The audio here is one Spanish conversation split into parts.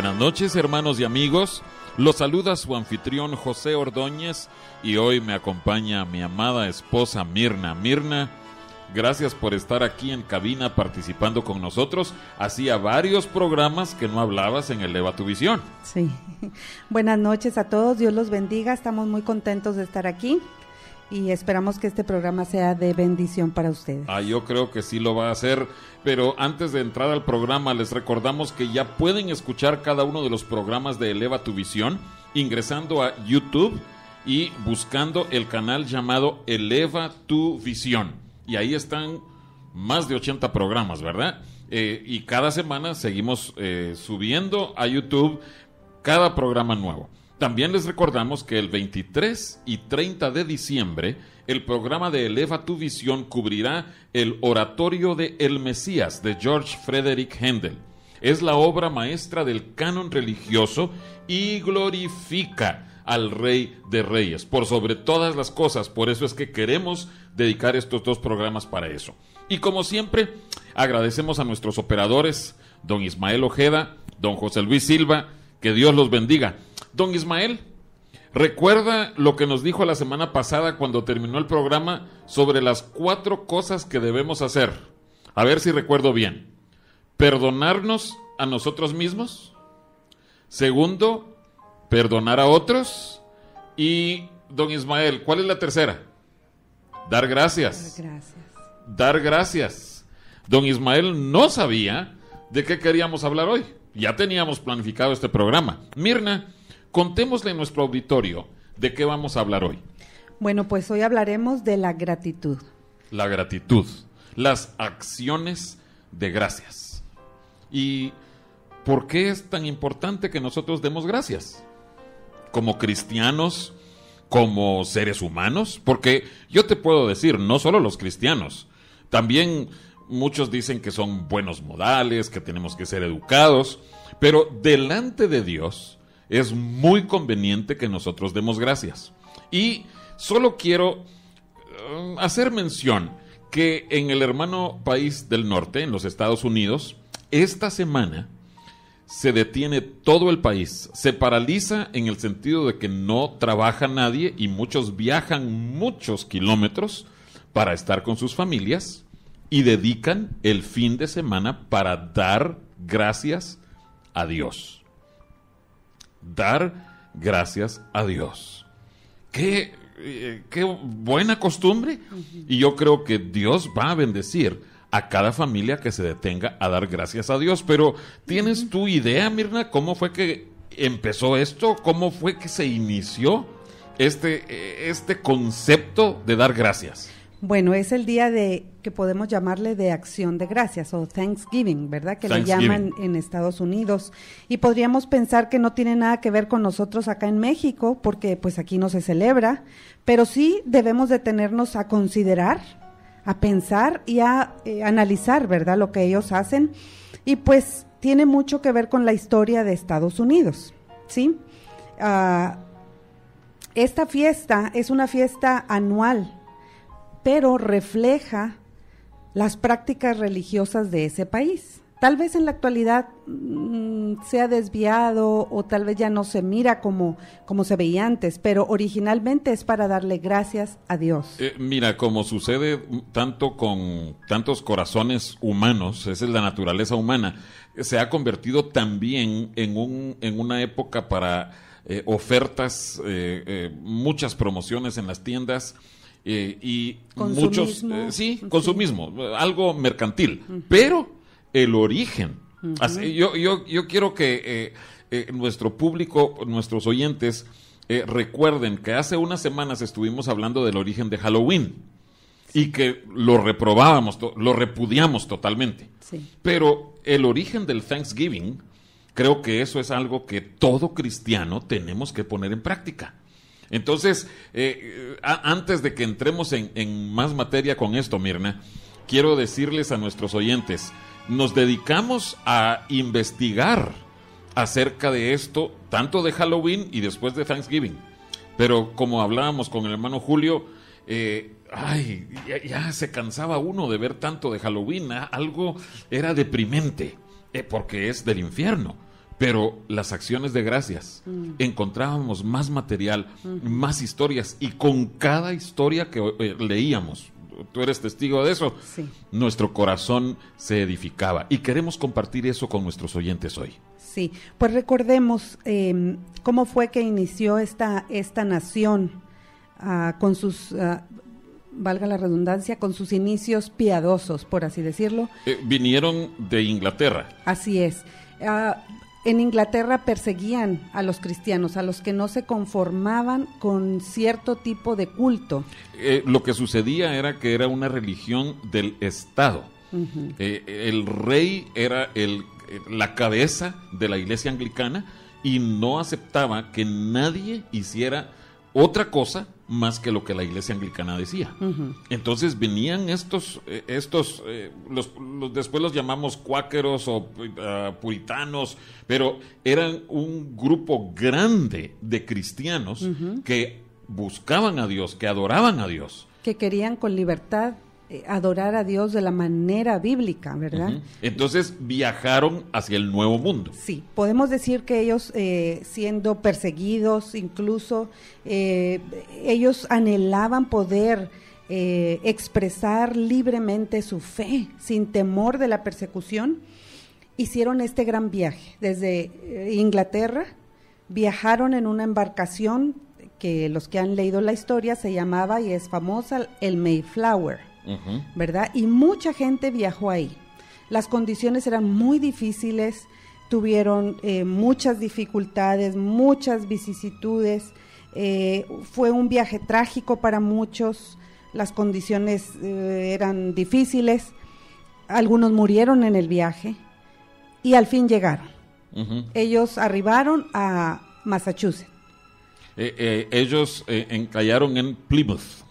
Buenas noches hermanos y amigos, los saluda su anfitrión José Ordóñez y hoy me acompaña mi amada esposa Mirna. Mirna, gracias por estar aquí en cabina participando con nosotros. Hacía varios programas que no hablabas en Eleva tu Visión. Sí, buenas noches a todos, Dios los bendiga, estamos muy contentos de estar aquí y esperamos que este programa sea de bendición para ustedes. Ah, yo creo que sí lo va a hacer, pero antes de entrar al programa les recordamos que ya pueden escuchar cada uno de los programas de Eleva tu Visión ingresando a YouTube y buscando el canal llamado Eleva tu Visión. Y ahí están más de 80 programas, ¿verdad? Eh, y cada semana seguimos eh, subiendo a YouTube cada programa nuevo. También les recordamos que el 23 y 30 de diciembre el programa de Eleva tu Visión cubrirá el Oratorio de El Mesías de George Frederick Handel. Es la obra maestra del canon religioso y glorifica al Rey de Reyes por sobre todas las cosas. Por eso es que queremos dedicar estos dos programas para eso. Y como siempre, agradecemos a nuestros operadores, don Ismael Ojeda, don José Luis Silva, que Dios los bendiga. Don Ismael, ¿recuerda lo que nos dijo la semana pasada cuando terminó el programa sobre las cuatro cosas que debemos hacer? A ver si recuerdo bien. Perdonarnos a nosotros mismos. Segundo, perdonar a otros. Y, don Ismael, ¿cuál es la tercera? Dar gracias. Dar gracias. Dar gracias. Don Ismael no sabía de qué queríamos hablar hoy. Ya teníamos planificado este programa. Mirna, Contémosle a nuestro auditorio de qué vamos a hablar hoy. Bueno, pues hoy hablaremos de la gratitud. La gratitud, las acciones de gracias. ¿Y por qué es tan importante que nosotros demos gracias? Como cristianos, como seres humanos, porque yo te puedo decir, no solo los cristianos, también muchos dicen que son buenos modales, que tenemos que ser educados, pero delante de Dios, es muy conveniente que nosotros demos gracias. Y solo quiero um, hacer mención que en el hermano país del norte, en los Estados Unidos, esta semana se detiene todo el país, se paraliza en el sentido de que no trabaja nadie y muchos viajan muchos kilómetros para estar con sus familias y dedican el fin de semana para dar gracias a Dios dar gracias a Dios. Qué, eh, qué buena costumbre. Y yo creo que Dios va a bendecir a cada familia que se detenga a dar gracias a Dios. Pero ¿tienes tu idea, Mirna, cómo fue que empezó esto? ¿Cómo fue que se inició este, eh, este concepto de dar gracias? Bueno, es el día de que podemos llamarle de acción de gracias o Thanksgiving, ¿verdad? Que le llaman en Estados Unidos. Y podríamos pensar que no tiene nada que ver con nosotros acá en México, porque pues aquí no se celebra, pero sí debemos detenernos a considerar, a pensar y a eh, analizar, ¿verdad? Lo que ellos hacen. Y pues tiene mucho que ver con la historia de Estados Unidos, ¿sí? Ah, esta fiesta es una fiesta anual, pero refleja las prácticas religiosas de ese país. Tal vez en la actualidad mm, se ha desviado o tal vez ya no se mira como, como se veía antes, pero originalmente es para darle gracias a Dios. Eh, mira, como sucede tanto con tantos corazones humanos, esa es la naturaleza humana, se ha convertido también en, un, en una época para eh, ofertas, eh, muchas promociones en las tiendas. Y muchos, sí, consumismo, algo mercantil, pero el origen. yo, yo, yo, quiero que eh, eh, nuestro público, nuestros oyentes, eh, recuerden que hace unas semanas estuvimos hablando del origen de Halloween y que lo reprobábamos, lo repudiamos totalmente. Pero el origen del Thanksgiving, creo que eso es algo que todo cristiano tenemos que poner en práctica. Entonces, antes de que entremos en, en más materia con esto, Mirna, quiero decirles a nuestros oyentes, nos dedicamos a investigar acerca de esto, tanto de Halloween y después de Thanksgiving. Pero como hablábamos con el hermano Julio, eh, ay, ya, se cansaba uno de ver tanto de Halloween, ¿ah? algo era deprimente, eh, porque es del infierno. Pero las acciones de gracias, mm. encontrábamos más material, más historias, y con cada historia que eh, leíamos, tú eres testigo de eso, nuestro corazón se edificaba. Y queremos compartir eso con nuestros oyentes hoy. Sí, pues recordemos em, cómo fue que inició esta, esta nación ah, con sus, ah, valga la redundancia, con sus inicios piadosos, por así decirlo. Eh, vinieron de Inglaterra. Así es. Ah, en Inglaterra perseguían a los cristianos, a los que no se conformaban con cierto tipo de culto. Eh, lo que sucedía era que era una religión del Estado. Eh, el rey era el, la cabeza de la iglesia anglicana y no aceptaba que nadie hiciera otra cosa más que lo que la iglesia anglicana decía. Entonces venían estos, eh, estos eh, los, después los llamamos cuáqueros o uh, puritanos, pero eran un grupo grande de cristianos que buscaban a Dios, que adoraban a Dios. Que querían con libertad eh, adorar a Dios de la manera bíblica, ¿verdad? Entonces viajaron hacia el nuevo mundo. Sí, podemos decir que ellos eh, siendo perseguidos, incluso eh, ellos anhelaban poder expresar libremente su fe sin temor de la persecución. Hicieron este gran viaje desde Inglaterra, viajaron en una embarcación que los que han leído la historia se llamaba y es famosa el Mayflower ¿verdad? Y mucha gente viajó ahí. Las condiciones eran muy difíciles, tuvieron eh, muchas dificultades, muchas vicisitudes, eh, fue un viaje trágico para muchos, las condiciones eh, eran difíciles, algunos murieron en el viaje y al fin llegaron. Ellos arribaron a Massachusetts. ellos encallaron en Plymouth.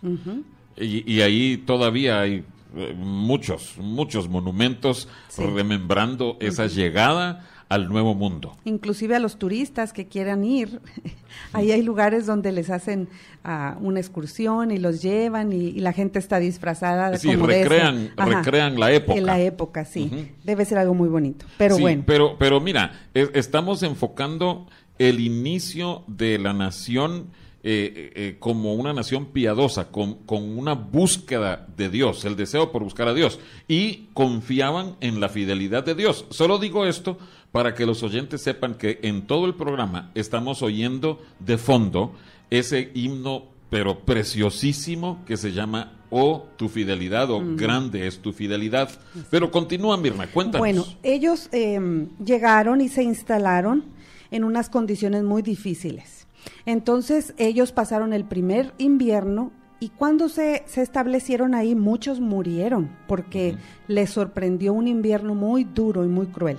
Y, ahí todavía hay eh, muchos, muchos monumentos remembrando esa llegada al nuevo mundo. Inclusive a los turistas que quieran ir, ahí hay lugares donde les hacen uh, una excursión y los llevan y, la gente está disfrazada de sí, recrean, recrean la época. En la época, sí. Debe ser algo muy bonito. Pero bueno. Pero, pero mira, estamos enfocando el inicio de la nación eh, eh, eh, como una nación piadosa, con, una búsqueda de Dios, el deseo por buscar a Dios, y confiaban en la fidelidad de Dios. Solo digo esto para que los oyentes sepan que en todo el programa estamos oyendo de fondo ese himno, pero preciosísimo, que se llama Oh, tu fidelidad, o grande es tu fidelidad. Pero continúa, Mirna, cuéntanos. Bueno, ellos em, llegaron y se instalaron en unas condiciones muy difíciles entonces ellos pasaron el primer invierno y cuando se, establecieron ahí muchos murieron porque les sorprendió un invierno muy duro y muy cruel.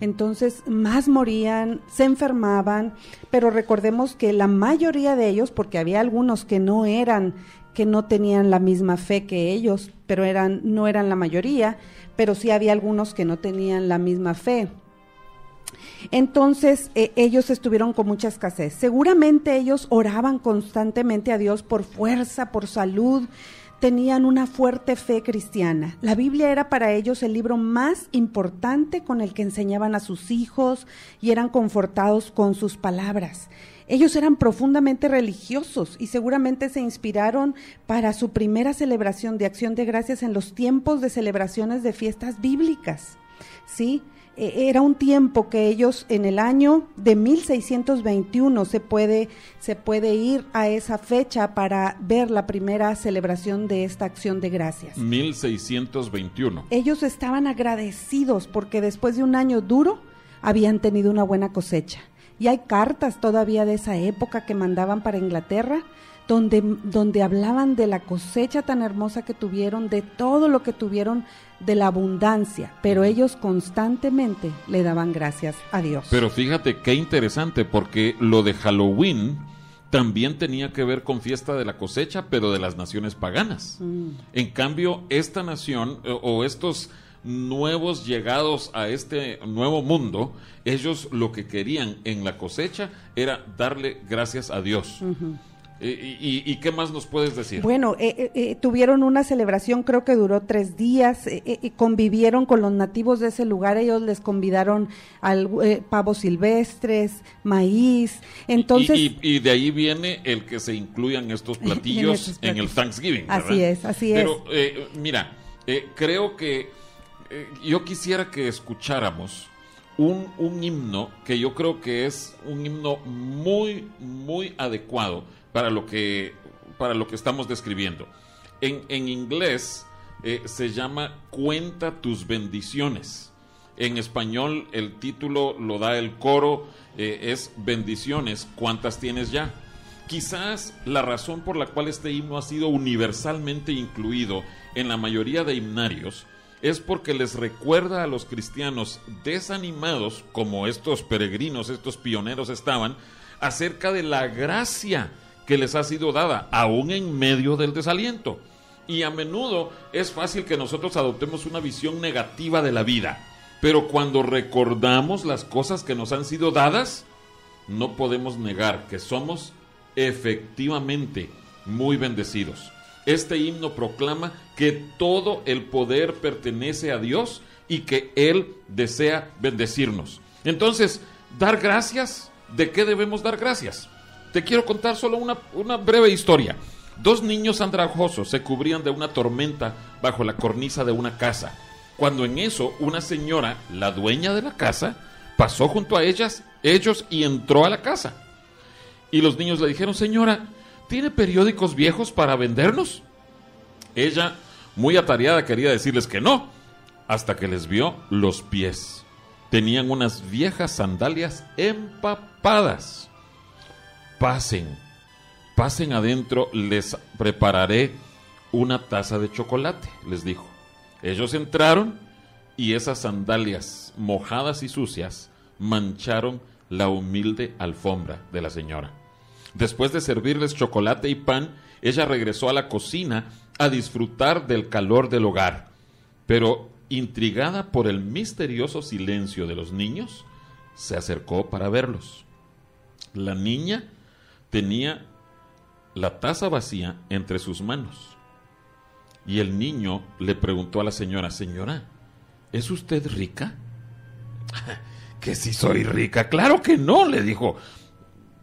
Entonces, más morían, se enfermaban, pero recordemos que la mayoría de ellos, porque había algunos que no eran, que no tenían la misma fe que ellos, pero eran, no eran la mayoría, pero sí había algunos que no tenían la misma fe Entonces eh, ellos estuvieron con mucha escasez. Seguramente ellos oraban constantemente a Dios por fuerza, por salud, tenían una fuerte fe cristiana. La Biblia era para ellos el libro más importante con el que enseñaban a sus hijos y eran confortados con sus palabras. Ellos eran profundamente religiosos y seguramente se inspiraron para su primera celebración de acción de gracias en los tiempos de celebraciones de fiestas bíblicas. ¿Sí? E, era un tiempo que ellos en el año de 1621 se puede, se puede ir a esa fecha para ver la primera celebración de esta acción de gracias. 1621. Ellos estaban agradecidos porque después de un año duro habían tenido una buena cosecha. Y hay cartas todavía de esa época que mandaban para Inglaterra donde, donde hablaban de la cosecha tan hermosa que tuvieron, de todo lo que tuvieron, de la abundancia, pero ellos constantemente le daban gracias a Dios. Pero fíjate qué interesante, porque lo de Halloween también tenía que ver con fiesta de la cosecha, pero de las naciones paganas. Mm. En cambio, esta nación o estos nuevos llegados a este nuevo mundo, ellos lo que querían en la cosecha era darle gracias a Dios. ¿Y, qué más nos puedes decir? Bueno, eh, eh, eh, tuvieron una celebración, creo que duró tres días, y convivieron con los nativos de ese lugar, ellos les convidaron al pavos silvestres, maíz, entonces... Y, de ahí viene el que se incluyan estos platillos en, el Thanksgiving. Así es, así es. Pero mira, creo que yo quisiera que escucháramos un, un himno que yo creo que es un himno muy, muy adecuado para lo que, para lo que estamos describiendo. En, en inglés eh, se llama Cuenta tus bendiciones. En español el título lo da el coro, eh, es Bendiciones, ¿cuántas tienes ya? Quizás la razón por la cual este himno ha sido universalmente incluido en la mayoría de himnarios es porque les recuerda a los cristianos desanimados, como estos peregrinos, estos pioneros estaban, acerca de la gracia que les ha sido dada, aún en medio del desaliento. Y a menudo es fácil que nosotros adoptemos una visión negativa de la vida, pero cuando recordamos las cosas que nos han sido dadas, no podemos negar que somos efectivamente muy bendecidos. Este himno proclama que todo el poder pertenece a Dios y que Él desea bendecirnos. Entonces, dar gracias, ¿de qué debemos dar gracias? Te quiero contar solo una, breve historia. Dos niños andrajosos se cubrían de una tormenta bajo la cornisa de una casa. Cuando en eso una señora, la dueña de la casa, pasó junto a ellas, ellos y entró a la casa. Y los niños le dijeron, señora, ¿tiene periódicos viejos para vendernos? Ella, muy atareada, quería decirles que no, hasta que les vio los pies. Tenían unas viejas sandalias empapadas pasen, pasen adentro, les prepararé una taza de chocolate, les dijo. Ellos entraron y esas sandalias mojadas y sucias mancharon la humilde alfombra de la señora. Después de servirles chocolate y pan, ella regresó a la cocina a disfrutar del calor del hogar. Pero, intrigada por el misterioso silencio de los niños, se acercó para verlos. La niña tenía la taza vacía entre sus manos. Y el niño le preguntó a la señora, señora, ¿es usted rica? que si soy rica, claro que no, le dijo.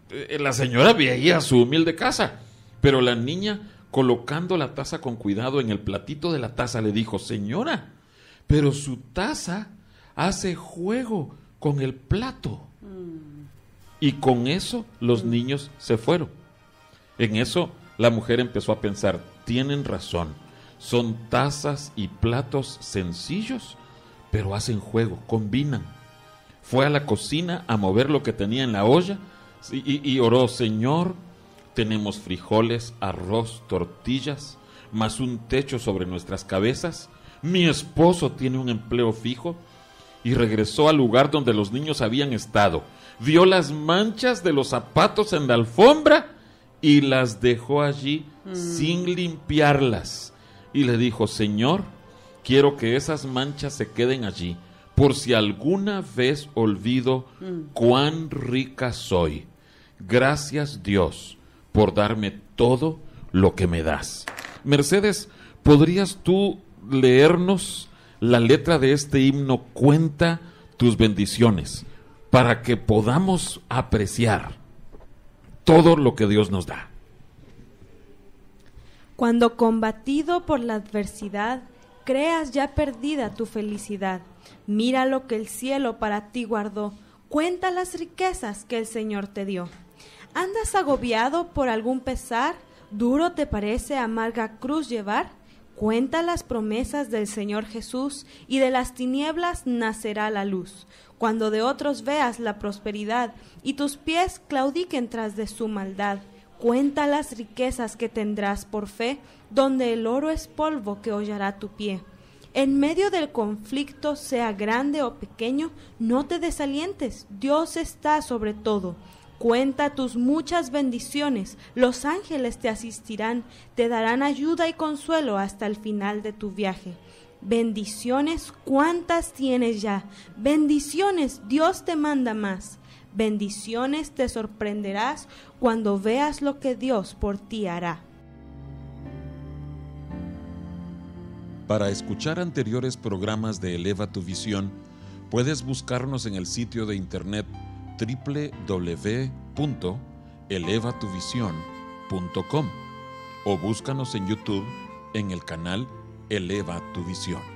Eh, la señora veía su humilde casa, pero la niña, colocando la taza con cuidado en el platito de la taza, le dijo, señora, pero su taza hace juego con el plato. Y con eso los niños se fueron. En eso la mujer empezó a pensar, tienen razón, son tazas y platos sencillos, pero hacen juego, combinan. Fue a la cocina a mover lo que tenía en la olla y, y oró, Señor, tenemos frijoles, arroz, tortillas, más un techo sobre nuestras cabezas. Mi esposo tiene un empleo fijo y regresó al lugar donde los niños habían estado vio las manchas de los zapatos en la alfombra y las dejó allí mm. sin limpiarlas. Y le dijo, Señor, quiero que esas manchas se queden allí, por si alguna vez olvido mm. cuán rica soy. Gracias Dios por darme todo lo que me das. Mercedes, ¿podrías tú leernos la letra de este himno? Cuenta tus bendiciones para que podamos apreciar todo lo que Dios nos da. Cuando combatido por la adversidad, creas ya perdida tu felicidad, mira lo que el cielo para ti guardó, cuenta las riquezas que el Señor te dio. ¿Andas agobiado por algún pesar? ¿Duro te parece amarga cruz llevar? Cuenta las promesas del Señor Jesús y de las tinieblas nacerá la luz. Cuando de otros veas la prosperidad y tus pies claudiquen tras de su maldad, cuenta las riquezas que tendrás por fe, donde el oro es polvo que hollará tu pie. En medio del conflicto, sea grande o pequeño, no te desalientes, Dios está sobre todo. Cuenta tus muchas bendiciones, los ángeles te asistirán, te darán ayuda y consuelo hasta el final de tu viaje. Bendiciones, ¿cuántas tienes ya? Bendiciones, Dios te manda más. Bendiciones te sorprenderás cuando veas lo que Dios por ti hará. Para escuchar anteriores programas de Eleva tu Visión, puedes buscarnos en el sitio de internet www.elevatuvision.com o búscanos en YouTube en el canal Eleva tu Visión.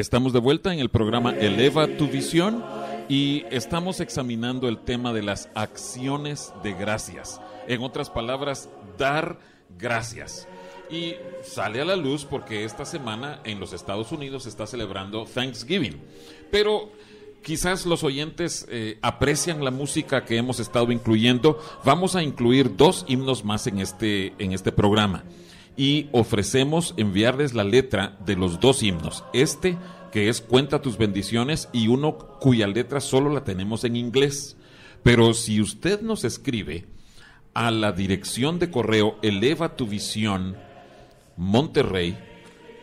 Estamos de vuelta en el programa Eleva tu visión y estamos examinando el tema de las acciones de gracias. En otras palabras, dar gracias. Y sale a la luz porque esta semana en los Estados Unidos se está celebrando Thanksgiving. Pero quizás los oyentes eh, aprecian la música que hemos estado incluyendo. Vamos a incluir dos himnos más en este, en este programa y ofrecemos enviarles la letra de los dos himnos. Este que es Cuenta tus bendiciones y uno cuya letra solo la tenemos en inglés. Pero si usted nos escribe a la dirección de correo eleva tu visión monterrey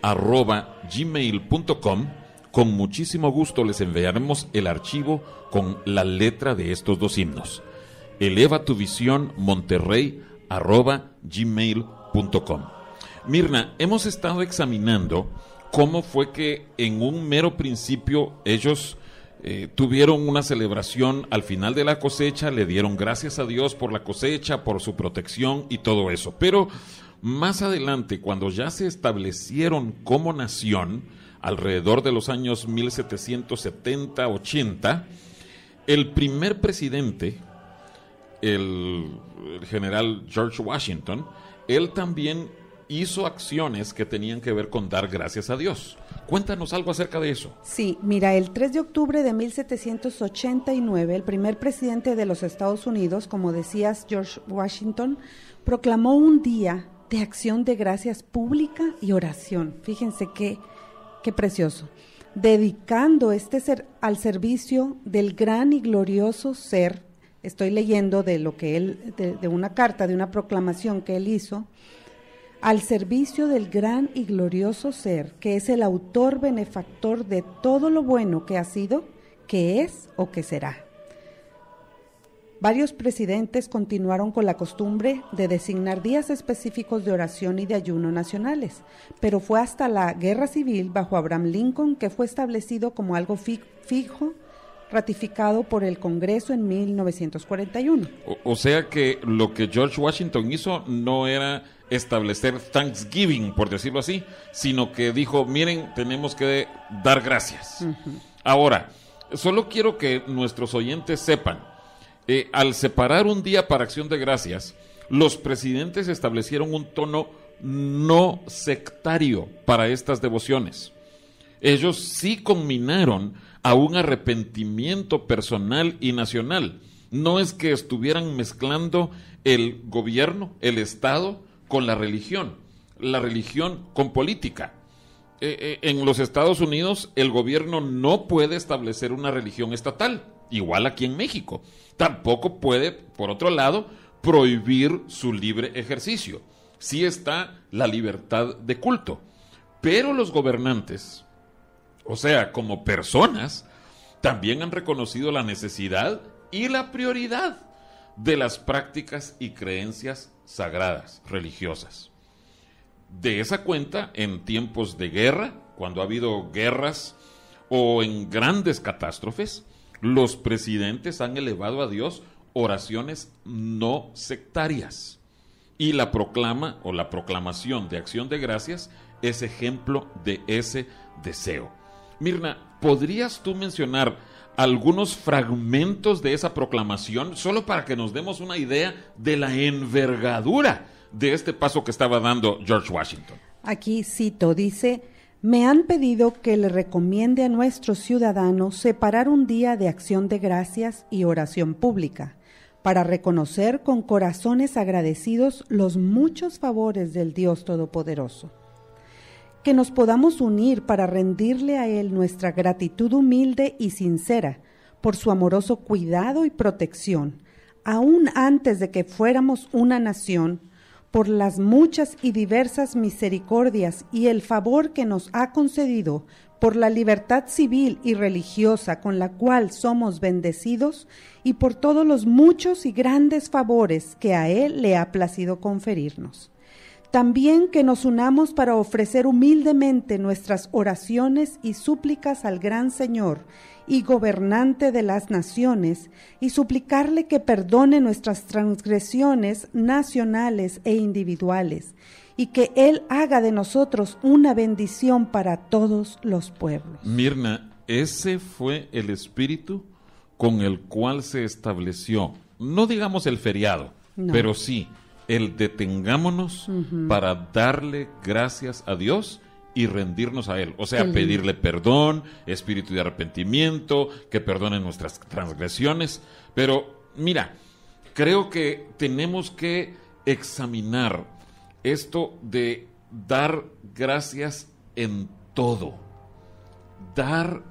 arroba gmail.com con muchísimo gusto les enviaremos el archivo con la letra de estos dos himnos. Eleva tu visión monterrey arroba gmail.com. Mirna, hemos estado examinando cómo fue que en un mero principio ellos eh, tuvieron una celebración al final de la cosecha, le dieron gracias a Dios por la cosecha, por su protección y todo eso. Pero más adelante, cuando ya se establecieron como nación, alrededor de los años 1770-80, el primer presidente, el, el, general George Washington, él también hizo acciones que tenían que ver con dar gracias a Dios. Cuéntanos algo acerca de eso. Sí, mira, el 3 de octubre de 1789, el primer presidente de los Estados Unidos, como decías, George Washington, proclamó un día de acción de gracias pública y oración. Fíjense qué, qué precioso. Dedicando este ser al servicio del gran y glorioso ser. Estoy leyendo de lo que él, de, de una carta, de una proclamación que él hizo, al servicio del gran y glorioso ser, que es el autor benefactor de todo lo bueno que ha sido, que es o que será. Varios presidentes continuaron con la costumbre de designar días específicos de oración y de ayuno nacionales, pero fue hasta la Guerra Civil bajo Abraham Lincoln que fue establecido como algo fijo, ratificado por el Congreso en 1941. O, o sea que lo que George Washington hizo no era establecer Thanksgiving, por decirlo así, sino que dijo, miren, tenemos que dar gracias. Uh -huh. Ahora, solo quiero que nuestros oyentes sepan, eh, al separar un día para acción de gracias, los presidentes establecieron un tono no sectario para estas devociones. Ellos sí combinaron a un arrepentimiento personal y nacional. No es que estuvieran mezclando el gobierno, el Estado, con la religión, la religión con política. Eh, eh, en los Estados Unidos el gobierno no puede establecer una religión estatal, igual aquí en México. Tampoco puede, por otro lado, prohibir su libre ejercicio. Sí está la libertad de culto. Pero los gobernantes, o sea, como personas, también han reconocido la necesidad y la prioridad de las prácticas y creencias sagradas, religiosas. De esa cuenta, en tiempos de guerra, cuando ha habido guerras o en grandes catástrofes, los presidentes han elevado a Dios oraciones no sectarias. Y la proclama o la proclamación de acción de gracias es ejemplo de ese deseo. Mirna, ¿podrías tú mencionar algunos fragmentos de esa proclamación solo para que nos demos una idea de la envergadura de este paso que estaba dando George Washington? Aquí cito, dice, me han pedido que le recomiende a nuestros ciudadanos separar un día de acción de gracias y oración pública para reconocer con corazones agradecidos los muchos favores del Dios Todopoderoso. Que nos podamos unir para rendirle a Él nuestra gratitud humilde y sincera por su amoroso cuidado y protección, aún antes de que fuéramos una nación, por las muchas y diversas misericordias y el favor que nos ha concedido por la libertad civil y religiosa con la cual somos bendecidos y por todos los muchos y grandes favores que a Él le ha placido conferirnos. También que nos unamos para ofrecer humildemente nuestras oraciones y súplicas al gran Señor y gobernante de las naciones, y suplicarle que perdone nuestras transgresiones nacionales e individuales, y que Él haga de nosotros una bendición para todos los pueblos. Mirna, ese fue el espíritu con el cual se estableció, no digamos el feriado, no. pero sí el detengámonos uh -huh. para darle gracias a Dios y rendirnos a Él. O sea, pedirle perdón, espíritu de arrepentimiento, que perdone nuestras transgresiones. Pero mira, creo que tenemos que examinar esto de dar gracias en todo. Dar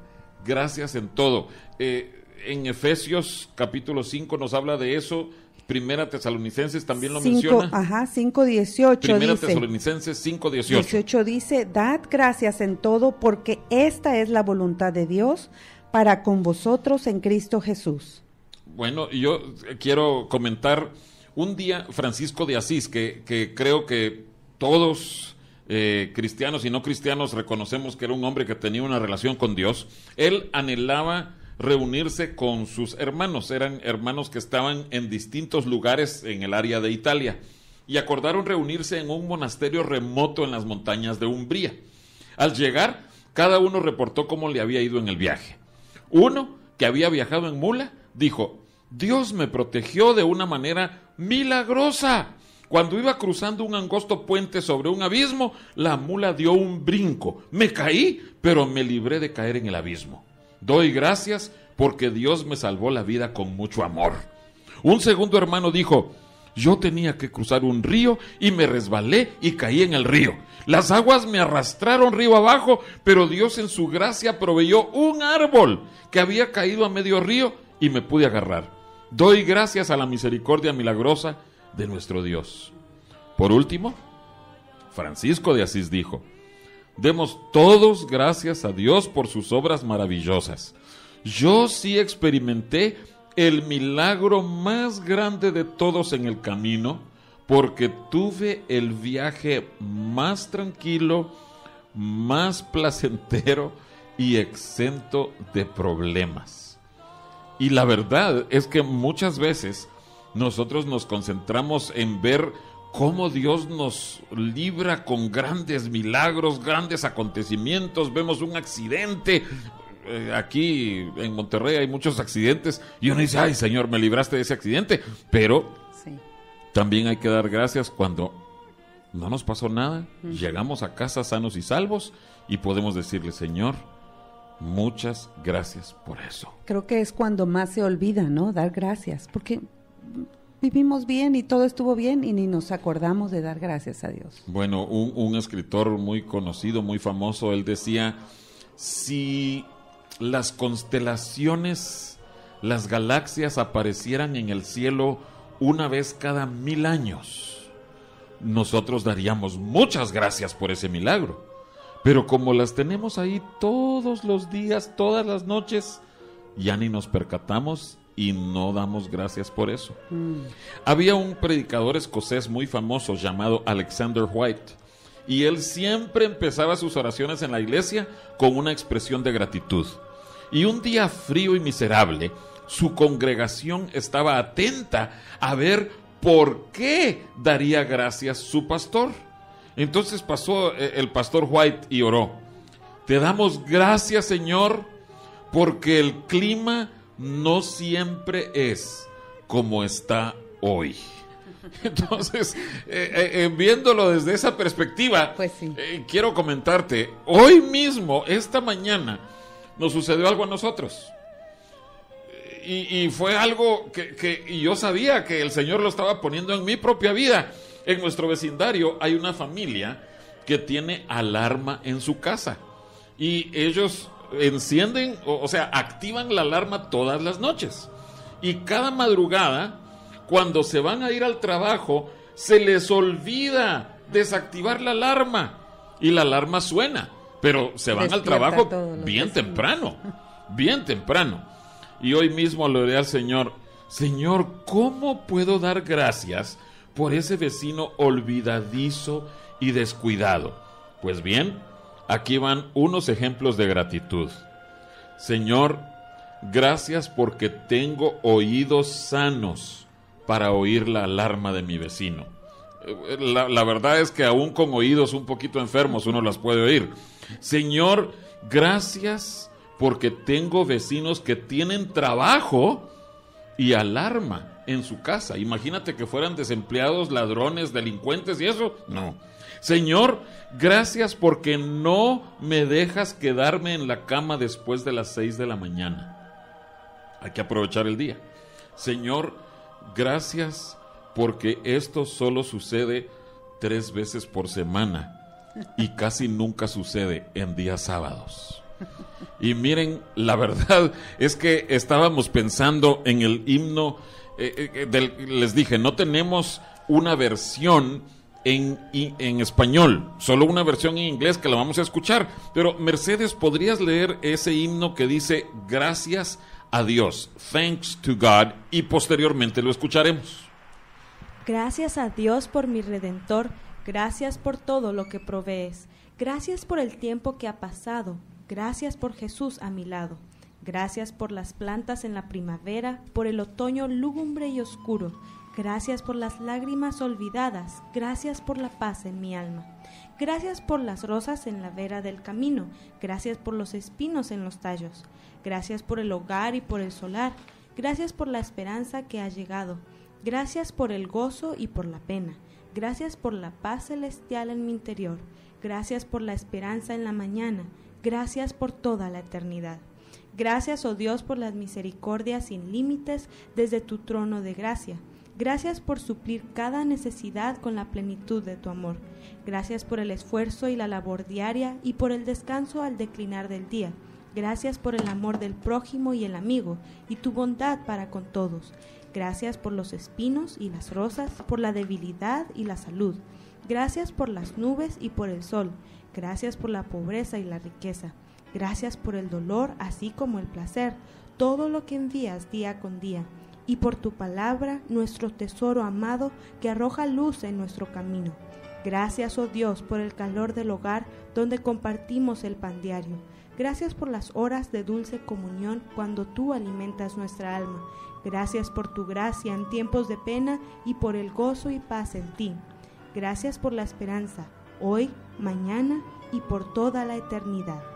gracias en todo. Eh, en Efesios capítulo 5 nos habla de eso Primera Tesalonicenses también lo cinco, menciona. Ajá, 5.18 Primera dice. Tesalonicenses 5.18. 18 dice, dad gracias en todo porque esta es la voluntad de Dios para con vosotros en Cristo Jesús. Bueno, yo quiero comentar un día Francisco de Asís, que, que creo que todos eh, cristianos y no cristianos reconocemos que era un hombre que tenía una relación con Dios. Él anhelaba reunirse con sus hermanos. Eran hermanos que estaban en distintos lugares en el área de Italia. y acordaron reunirse en un monasterio remoto en las montañas de Umbría. Al llegar, cada uno reportó cómo le había ido en el viaje. Uno, que había viajado en mula, dijo, Dios me protegió de una manera milagrosa. Cuando iba cruzando un angosto puente sobre un abismo, la mula dio un brinco. Me caí, pero me libré de caer en el abismo. Doy gracias porque Dios me salvó la vida con mucho amor. Un segundo hermano dijo, yo tenía que cruzar un río y me resbalé y caí en el río. Las aguas me arrastraron río abajo, pero Dios en su gracia proveyó un árbol que había caído a medio río y me pude agarrar. Doy gracias a la misericordia milagrosa de nuestro Dios. Por último, Francisco de Asís dijo, demos todos gracias a Dios por sus obras maravillosas. Yo sí experimenté el milagro más grande de todos en el camino, porque tuve el viaje más tranquilo, más placentero y exento de problemas. Y la verdad es que muchas veces nosotros nos concentramos en ver cómo Dios nos libra con grandes milagros, grandes acontecimientos, vemos un accidente. Eh, aquí en Monterrey hay muchos accidentes y uno dice, ay Señor, me libraste de ese accidente, pero también hay que dar gracias cuando no nos pasó nada, llegamos a casa sanos y salvos y podemos decirle, Señor, muchas gracias por eso. Creo que es cuando más se olvida, ¿no? Dar gracias, porque vivimos bien y todo estuvo bien y ni nos acordamos de dar gracias a Dios. Bueno, un, escritor muy conocido, muy famoso, él decía, si las constelaciones, las galaxias aparecieran en el cielo una vez cada mil años, nosotros daríamos muchas gracias por ese milagro. Pero como las tenemos ahí todos los días, todas las noches, ya ni nos percatamos y no damos gracias por eso. Mm. Había un predicador escocés muy famoso llamado Alexander White y él siempre empezaba sus oraciones en la iglesia con una expresión de gratitud. Y un día frío y miserable, su congregación estaba atenta a ver por qué daría gracias su pastor. Entonces pasó eh, el pastor White y oró. Te damos gracias, Señor, porque el clima no siempre es como está hoy. Entonces, eh, eh, eh, viéndolo desde esa perspectiva, pues quiero comentarte, hoy mismo, esta mañana, nos sucedió algo a nosotros. Y, fue algo que, que yo sabía que el Señor lo estaba poniendo en mi propia vida. En nuestro vecindario hay una familia que tiene alarma en su casa. Y ellos encienden, o, sea, activan la alarma todas las noches. Y cada madrugada, cuando se van a ir al trabajo, se les olvida desactivar la alarma. Y la alarma suena, pero se van al trabajo bien temprano, bien temprano. Y hoy mismo le diré al Señor, Señor, ¿cómo puedo dar gracias por ese vecino olvidadizo y descuidado? Pues bien, Aquí van unos ejemplos de gratitud. Señor, gracias porque tengo oídos sanos para oír la alarma de mi vecino. La, verdad es que aún con oídos un poquito enfermos uno las puede oír. Señor, gracias porque tengo vecinos que tienen trabajo y alarma en su casa. Imagínate que fueran desempleados, ladrones, delincuentes y eso. No. Señor, gracias porque no me dejas quedarme en la cama después de las seis de la mañana. Hay que aprovechar el día. Señor, gracias porque esto solo sucede tres veces por semana y casi nunca sucede en días sábados. Y miren, la verdad es que estábamos pensando en el himno, eh, eh, les dije, no tenemos una versión en, en, español, solo una versión en inglés que la vamos a escuchar. Pero Mercedes, ¿podrías leer ese himno que dice gracias a Dios, thanks to God, y posteriormente lo escucharemos? Gracias a Dios por mi redentor, gracias por todo lo que provees, gracias por el tiempo que ha pasado, gracias por Jesús a mi lado. Gracias por las plantas en la primavera, por el otoño lúgubre y oscuro, Gracias por las lágrimas olvidadas, gracias por la paz en mi alma. Gracias por las rosas en la vera del camino, gracias por los espinos en los tallos, gracias por el hogar y por el solar, gracias por la esperanza que ha llegado, gracias por el gozo y por la pena, gracias por la paz celestial en mi interior, gracias por la esperanza en la mañana, gracias por toda la eternidad. Gracias, oh Dios, por las misericordias sin límites desde tu trono de gracia. Gracias por suplir cada necesidad con la plenitud de tu amor. Gracias por el esfuerzo y la labor diaria y por el descanso al declinar del día. Gracias por el amor del prójimo y el amigo y tu bondad para con todos. Gracias por los espinos y las rosas, por la debilidad y la salud. Gracias por las nubes y por el sol. Gracias por la pobreza y la riqueza. Gracias por el dolor así como el placer, todo lo que envías día con día y por tu palabra, nuestro tesoro amado, que arroja luz en nuestro camino. Gracias, oh Dios, por el calor del hogar donde compartimos el pan diario. Gracias por las horas de dulce comunión cuando tú alimentas nuestra alma. Gracias por tu gracia en tiempos de pena y por el gozo y paz en ti. Gracias por la esperanza, hoy, mañana y por toda la eternidad.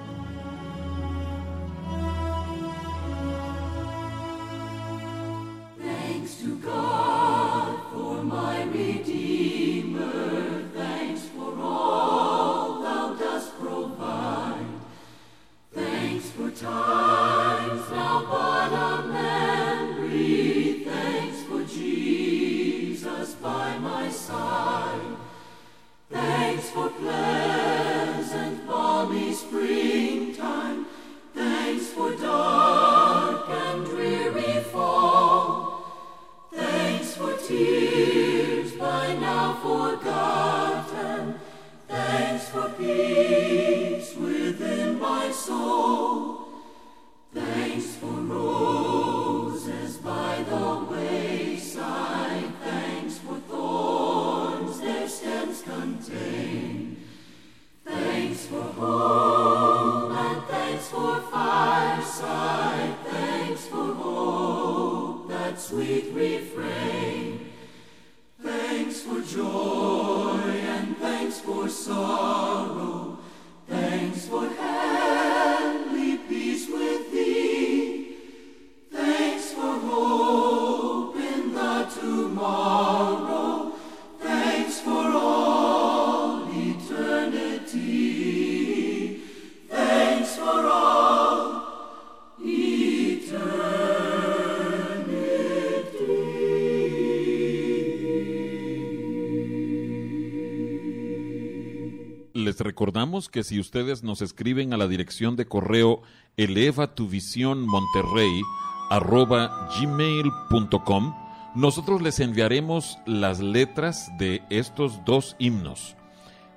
Recordamos que si ustedes nos escriben a la dirección de correo eleva tu visión monterrey arroba gmail.com, nosotros les enviaremos las letras de estos dos himnos.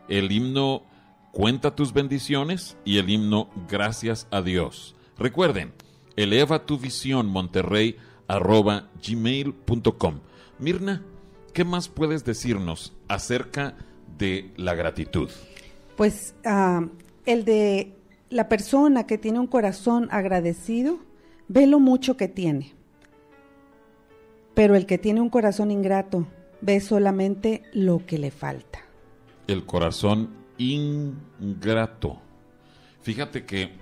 El himno Cuenta tus bendiciones y el himno Gracias a Dios. Recuerden, eleva tu visión monterrey arroba gmail.com. Mirna, ¿qué más puedes decirnos acerca de la gratitud? Pues ah, el de la persona que tiene un corazón agradecido, ve lo mucho que tiene. Pero el que tiene un corazón ingrato, ve solamente lo que le falta. El corazón ingrato. Fíjate que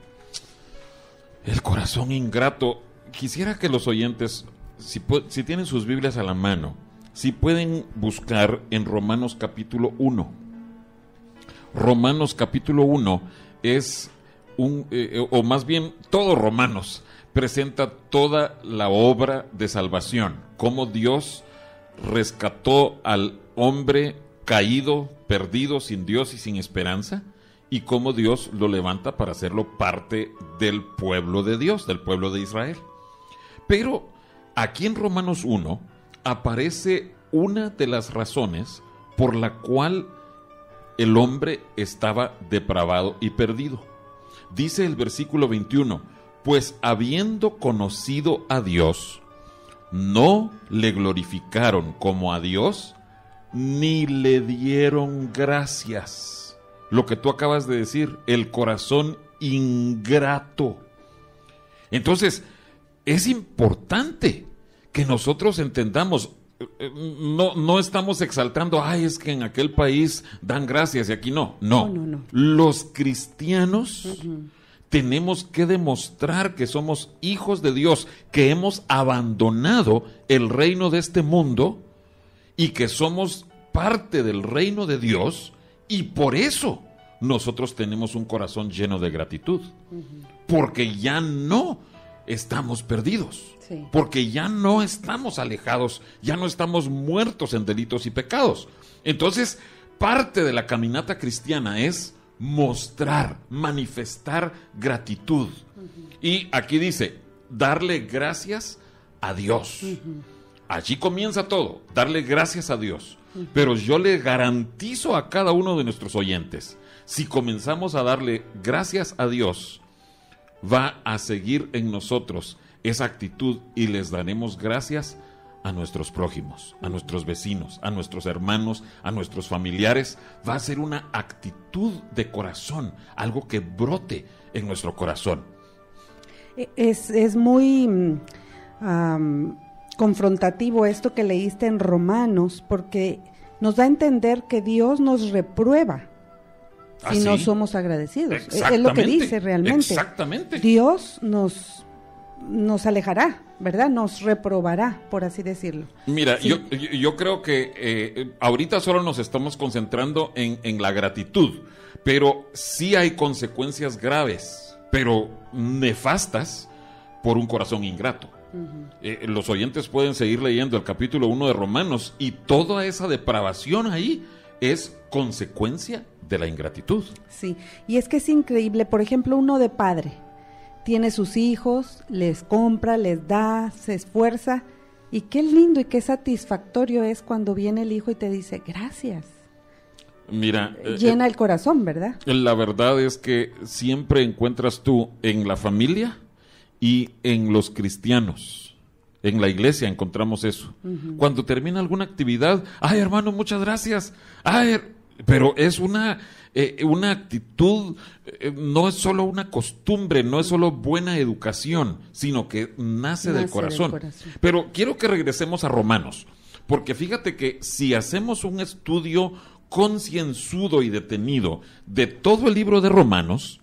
el corazón ingrato, quisiera que los oyentes, si, si tienen sus Biblias a la mano, si pueden buscar en Romanos capítulo 1 Romanos capítulo 1 es un, eh, o más bien todo Romanos, presenta toda la obra de salvación, cómo Dios rescató al hombre caído, perdido, sin Dios y sin esperanza, y cómo Dios lo levanta para hacerlo parte del pueblo de Dios, del pueblo de Israel. Pero aquí en Romanos 1 aparece una de las razones por la cual el hombre estaba depravado y perdido. Dice el versículo 21, pues habiendo conocido a Dios, no le glorificaron como a Dios, ni le dieron gracias. Lo que tú acabas de decir, el corazón ingrato. Entonces, es importante que nosotros entendamos, no, no estamos exaltando, ay, es que en aquel país dan gracias y aquí no. No, no, no, los cristianos tenemos que demostrar que somos hijos de Dios, que hemos abandonado el reino de este mundo y que somos parte del reino de Dios y por eso nosotros tenemos un corazón lleno de gratitud, porque ya no estamos perdidos, porque ya no estamos alejados, ya no estamos muertos en delitos y pecados. Entonces, parte de la caminata cristiana es mostrar, manifestar gratitud. Y aquí dice, darle gracias a Dios. Allí comienza todo, darle gracias a Dios. Pero yo le garantizo a cada uno de nuestros oyentes, si comenzamos a darle gracias a Dios, va a seguir en nosotros esa actitud y les daremos gracias a nuestros prójimos, a nuestros vecinos, a nuestros hermanos, a nuestros familiares. Va a ser una actitud de corazón, algo que brote en nuestro corazón. E, es, muy mm, confrontativo esto que leíste en Romanos, porque nos da a entender que Dios nos reprueba si no somos agradecidos. Es lo que dice realmente. Exactamente. Dios nos, nos alejará, ¿verdad? Nos reprobará, por así decirlo. Mira, yo, yo, creo que eh, ahorita solo nos estamos concentrando en, en la gratitud, pero sí hay consecuencias graves, pero nefastas por un corazón ingrato. Eh, los oyentes pueden seguir leyendo el capítulo 1 de Romanos y toda esa depravación ahí es consecuencia de la ingratitud. Sí, y es que es increíble, por ejemplo, uno de padre tiene sus hijos, les compra, les da, se esfuerza, y qué lindo y qué satisfactorio es cuando viene el hijo y te dice gracias. Mira, eh, llena el corazón, ¿verdad? La verdad es que siempre encuentras tú en la familia y en los cristianos. En la iglesia encontramos eso. Cuando termina alguna actividad, ay hermano, muchas gracias. Ay, pero es una, eh, una actitud, eh, no es solo una costumbre, no es solo buena educación, sino que nace, del, corazón. Pero quiero que regresemos a Romanos, porque fíjate que si hacemos un estudio concienzudo y detenido de todo el libro de Romanos,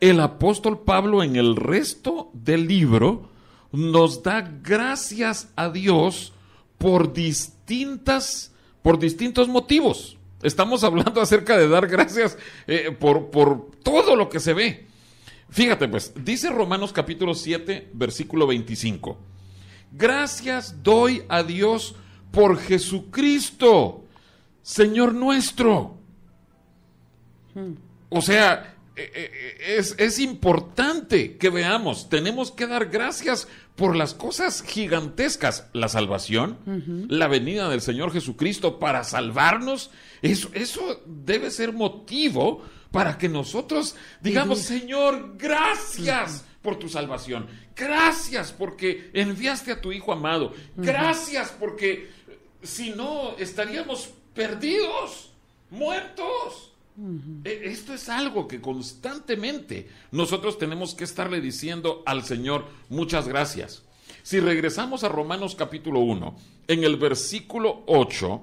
el apóstol Pablo en el resto del libro nos da gracias a Dios por distintas por distintos motivos. Estamos hablando acerca de dar gracias eh, por, por todo lo que se ve. Fíjate pues, dice Romanos capítulo 7, versículo 25. Gracias doy a Dios por Jesucristo, Señor nuestro. Hmm. O sea, es, es, importante que veamos, tenemos que dar gracias por las cosas gigantescas, la salvación, la venida del Señor Jesucristo para salvarnos, eso, eso debe ser motivo para que nosotros digamos, Señor, gracias por tu salvación, gracias porque enviaste a tu Hijo amado, gracias porque si no estaríamos perdidos, muertos. E, esto es algo que constantemente nosotros tenemos que estarle diciendo al Señor muchas gracias. Si regresamos a Romanos capítulo 1, en el versículo 8,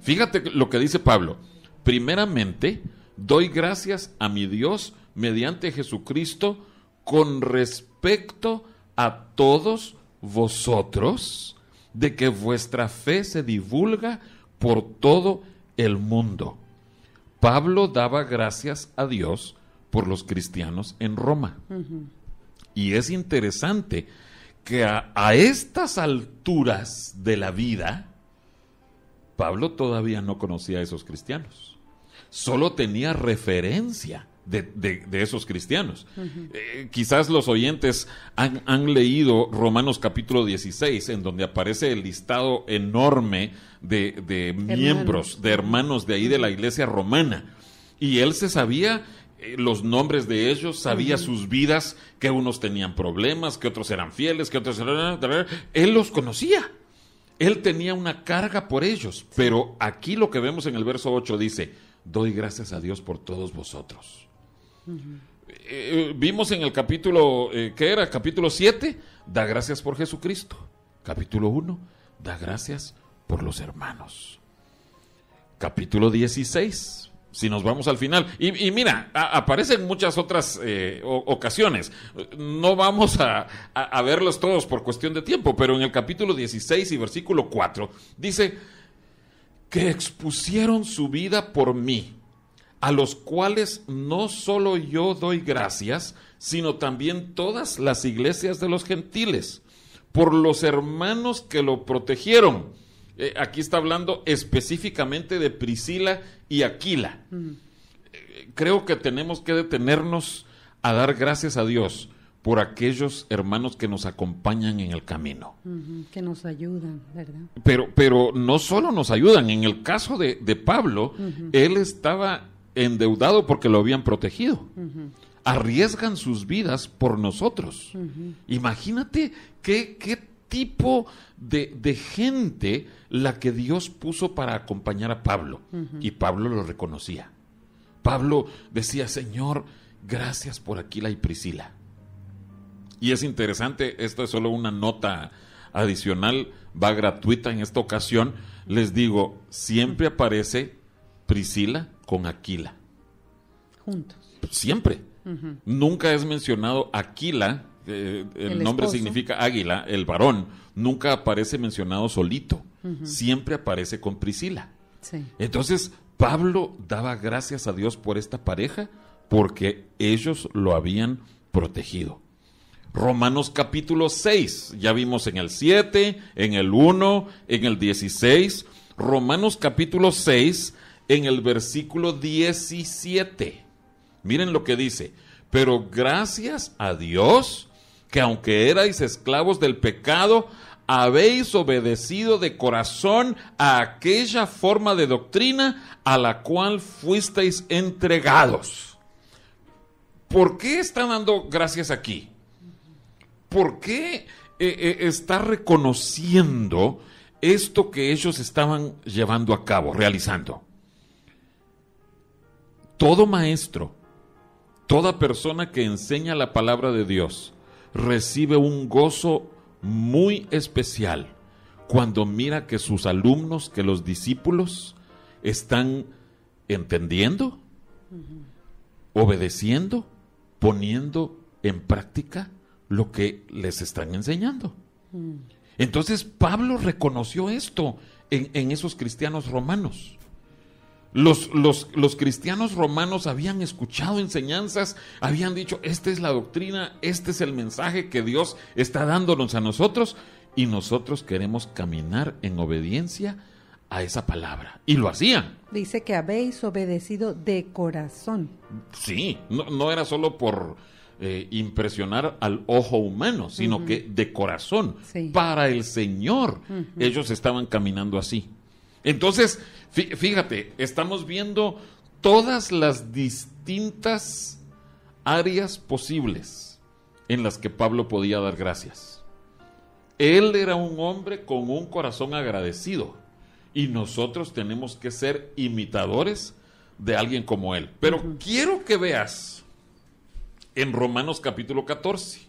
fíjate lo que dice Pablo. Primeramente, doy gracias a mi Dios mediante Jesucristo con respecto a todos vosotros, de que vuestra fe se divulga por todo el mundo Pablo daba gracias a Dios por los cristianos en Roma. Y es interesante que a, estas alturas de la vida, Pablo todavía no conocía a esos cristianos. Solo tenía referencia de, esos cristianos. Eh, quizás los oyentes han, han, leído Romanos capítulo 16, en donde aparece el listado enorme de, miembros, de hermanos de ahí de la iglesia romana. Y él se sabía eh, los nombres de ellos, sabía sus vidas, que unos tenían problemas, que otros eran fieles, que otros eran... Él los conocía. Él tenía una carga por ellos. Pero aquí lo que vemos en el verso 8 dice, doy gracias a Dios por todos vosotros. Eh, vimos en el capítulo, eh, ¿qué era? Capítulo 7, da gracias por Jesucristo. Capítulo 1, da gracias por los hermanos. Capítulo 16, si nos vamos al final. Y, mira, aparecen muchas otras eh, ocasiones. No vamos a, a, verlos todos por cuestión de tiempo, pero en el capítulo 16 y versículo 4 dice que expusieron su vida por mí a los cuales no solo yo doy gracias, sino también todas las iglesias de los gentiles, por los hermanos que lo protegieron. Eh, aquí está hablando específicamente de Priscila y Aquila. Mm. Eh, creo que tenemos que detenernos a dar gracias a Dios por aquellos hermanos que nos acompañan en el camino. que nos ayudan, ¿verdad? Pero, pero no solo nos ayudan, en el caso de, Pablo, él estaba endeudado porque lo habían protegido. Arriesgan sus vidas por nosotros. Imagínate qué, qué tipo de, de, gente la que Dios puso para acompañar a Pablo. Y Pablo lo reconocía. Pablo decía, Señor, gracias por Aquila y Priscila. Y es interesante, esto es solo una nota adicional, va gratuita en esta ocasión. Les digo, siempre aparece Priscila con Aquila. Juntos. Siempre. Nunca es mencionado Aquila, eh, el, nombre significa águila, el varón, nunca aparece mencionado solito. Siempre aparece con Priscila. Entonces, Pablo daba gracias a Dios por esta pareja porque ellos lo habían protegido. Romanos capítulo 6, ya vimos en el 7, en el 1, en el 16. Romanos capítulo 6 en el versículo 17. Miren lo que dice. Pero gracias a Dios que aunque erais esclavos del pecado, habéis obedecido de corazón a aquella forma de doctrina a la cual fuisteis entregados. ¿Por qué está dando gracias aquí? ¿Por qué eh, eh, está reconociendo esto que ellos estaban llevando a cabo, realizando? Todo maestro, toda persona que enseña la palabra de Dios, recibe un gozo muy especial cuando mira que sus alumnos, que los discípulos están entendiendo, obedeciendo, poniendo en práctica lo que les están enseñando. Mm. Entonces Pablo reconoció esto en, en esos cristianos romanos. Los, los, cristianos romanos habían escuchado enseñanzas, habían dicho, esta es la doctrina, este es el mensaje que Dios está dándonos a nosotros y nosotros queremos caminar en obediencia a esa palabra. Y lo hacían. Dice que habéis obedecido de corazón. Sí, no, era solo por eh, impresionar al ojo humano, sino que de corazón, para el Señor, ellos estaban caminando así. Entonces, fíjate, estamos viendo todas las distintas áreas posibles en las que Pablo podía dar gracias. Él era un hombre con un corazón agradecido y nosotros tenemos que ser imitadores de alguien como él. Pero quiero que veas en Romanos capítulo 14,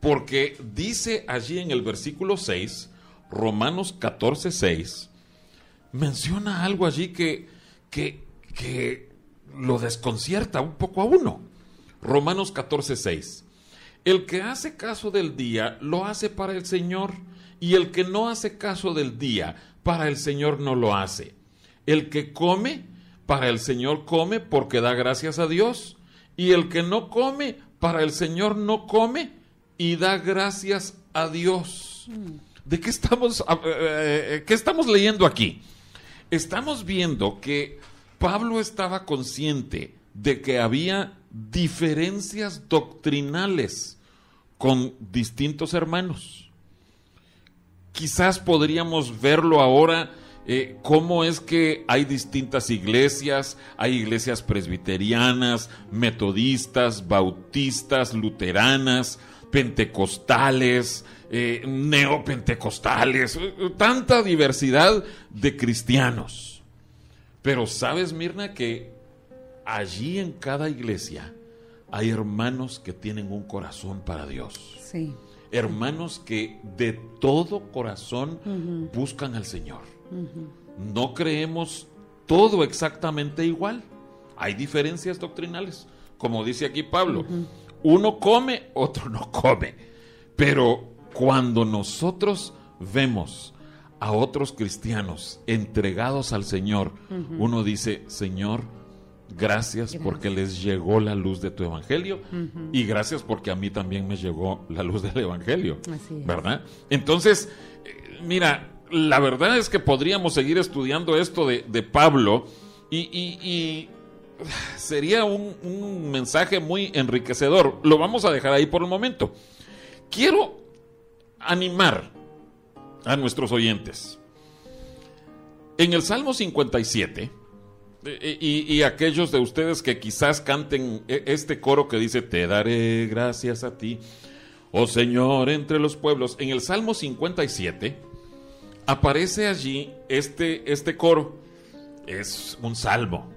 porque dice allí en el versículo 6, Romanos 14, 6, menciona algo allí que, que, que lo desconcierta un poco a uno. Romanos 14, 6. El que hace caso del día lo hace para el Señor y el que no hace caso del día para el Señor no lo hace. El que come para el Señor come porque da gracias a Dios y el que no come para el Señor no come y da gracias a Dios. Mm. ¿De qué estamos, eh, eh, qué estamos leyendo aquí? Estamos viendo que Pablo estaba consciente de que había diferencias doctrinales con distintos hermanos. Quizás podríamos verlo ahora eh, cómo es que hay distintas iglesias, hay iglesias presbiterianas, metodistas, bautistas, luteranas, pentecostales, eh, neopentecostales, tanta diversidad de cristianos. Pero sabes, Mirna, que allí en cada iglesia hay hermanos que tienen un corazón para Dios. Sí. Hermanos que de todo corazón buscan al Señor. No creemos todo exactamente igual. Hay diferencias doctrinales. Como dice aquí Pablo, uno come, otro no come. Pero cuando nosotros vemos a otros cristianos entregados al Señor, uno dice, Señor, gracias, porque les llegó la luz de tu evangelio y gracias porque a mí también me llegó la luz del evangelio, ¿verdad? Entonces, eh, mira, la verdad es que podríamos seguir estudiando esto de, Pablo y, sería un, mensaje muy enriquecedor. Lo vamos a dejar ahí por el momento. Quiero animar a nuestros oyentes. En el Salmo 57, eh, y, y, aquellos de ustedes que quizás canten e, este coro que dice, te daré gracias a ti, oh Señor, entre los pueblos, en el Salmo 57 aparece allí este, este coro, es un salmo.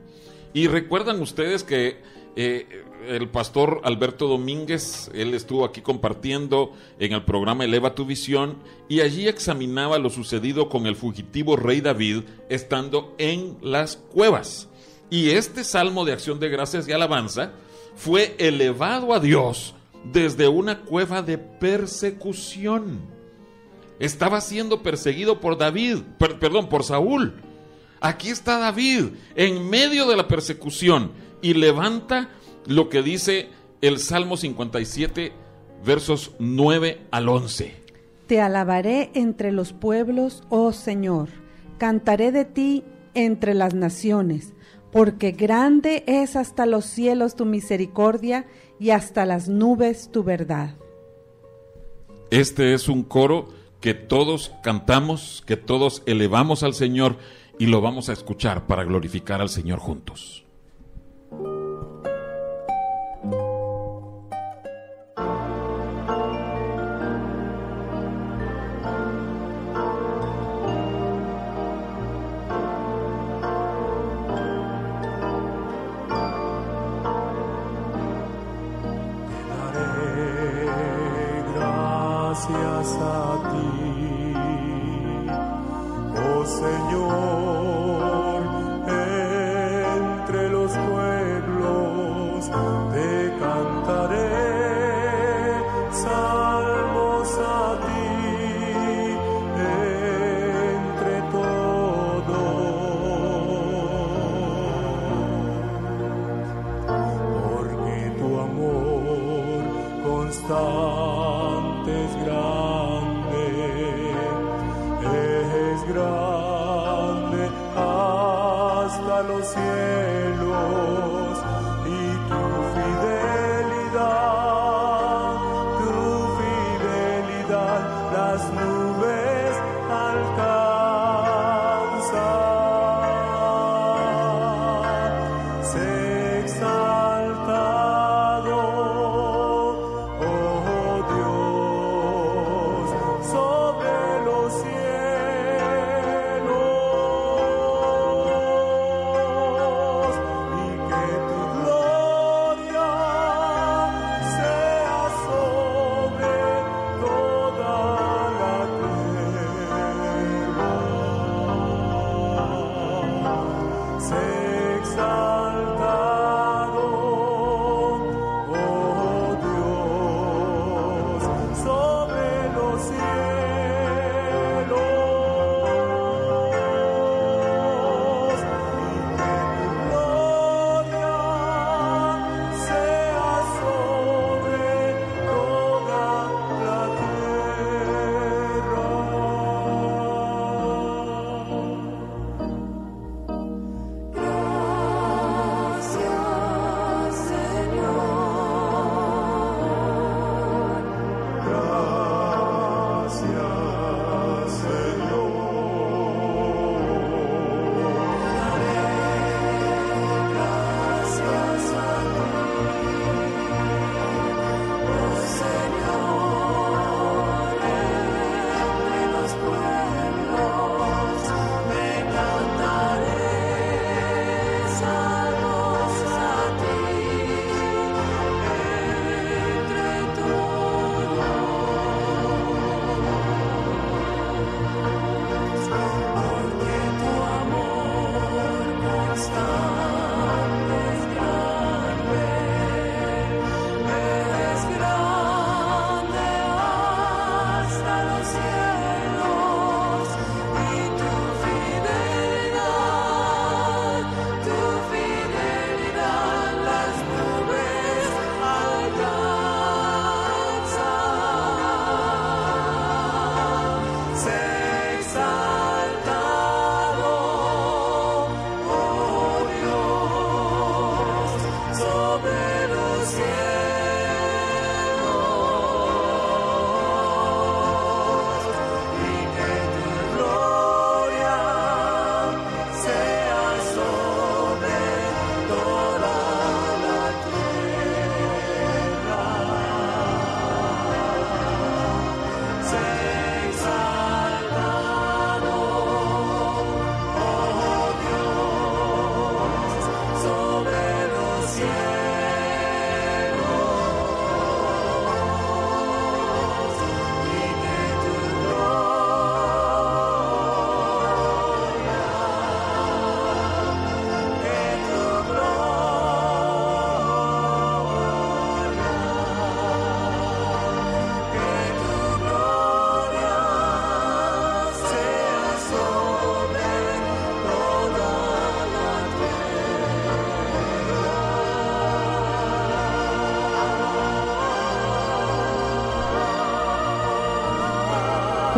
Y recuerdan ustedes que eh, el pastor Alberto Domínguez, él estuvo aquí compartiendo en el programa Eleva tu visión y allí examinaba lo sucedido con el fugitivo rey David estando en las cuevas. Y este salmo de acción de gracias y alabanza fue elevado a Dios desde una cueva de persecución. Estaba siendo perseguido por David, perdón, por Saúl. Aquí está David en medio de la persecución y levanta lo que dice el Salmo 57, versos 9 al 11. Te alabaré entre los pueblos, oh Señor, cantaré de ti entre las naciones, porque grande es hasta los cielos tu misericordia y hasta las nubes tu verdad. Este es un coro que todos cantamos, que todos elevamos al Señor y lo vamos a escuchar para glorificar al Señor juntos.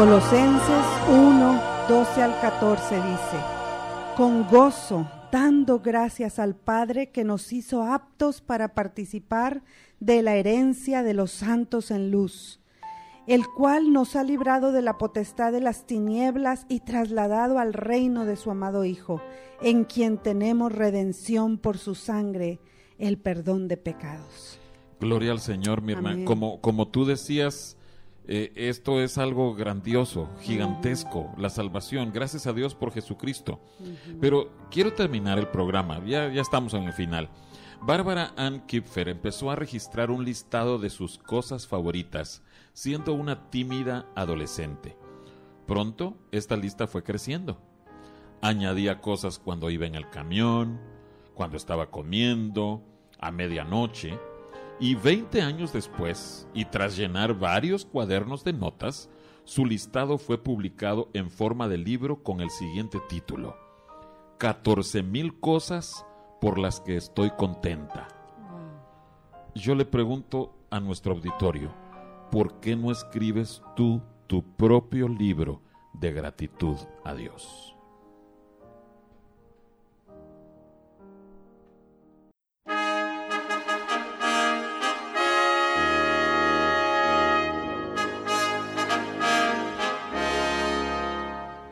Colosenses 1, 12 al 14 dice, con gozo, dando gracias al Padre que nos hizo aptos para participar de la herencia de los santos en luz, el cual nos ha librado de la potestad de las tinieblas y trasladado al reino de su amado Hijo, en quien tenemos redención por su sangre, el perdón de pecados. Gloria al Señor, mi hermano. Como, como tú decías, eh, esto es algo grandioso, gigantesco, la salvación. Gracias a Dios por Jesucristo. Pero quiero terminar el programa, ya, ya estamos en el final. Bárbara Ann Kipfer empezó a registrar un listado de sus cosas favoritas, siendo una tímida adolescente. Pronto, esta lista fue creciendo. Añadía cosas cuando iba en el camión, cuando estaba comiendo, a medianoche, y 20 años después, y tras llenar varios cuadernos de notas, su listado fue publicado en forma de libro con el siguiente título: 14 mil cosas por las que estoy contenta. Yo le pregunto a nuestro auditorio, ¿por qué no escribes tú tu propio libro de gratitud a Dios?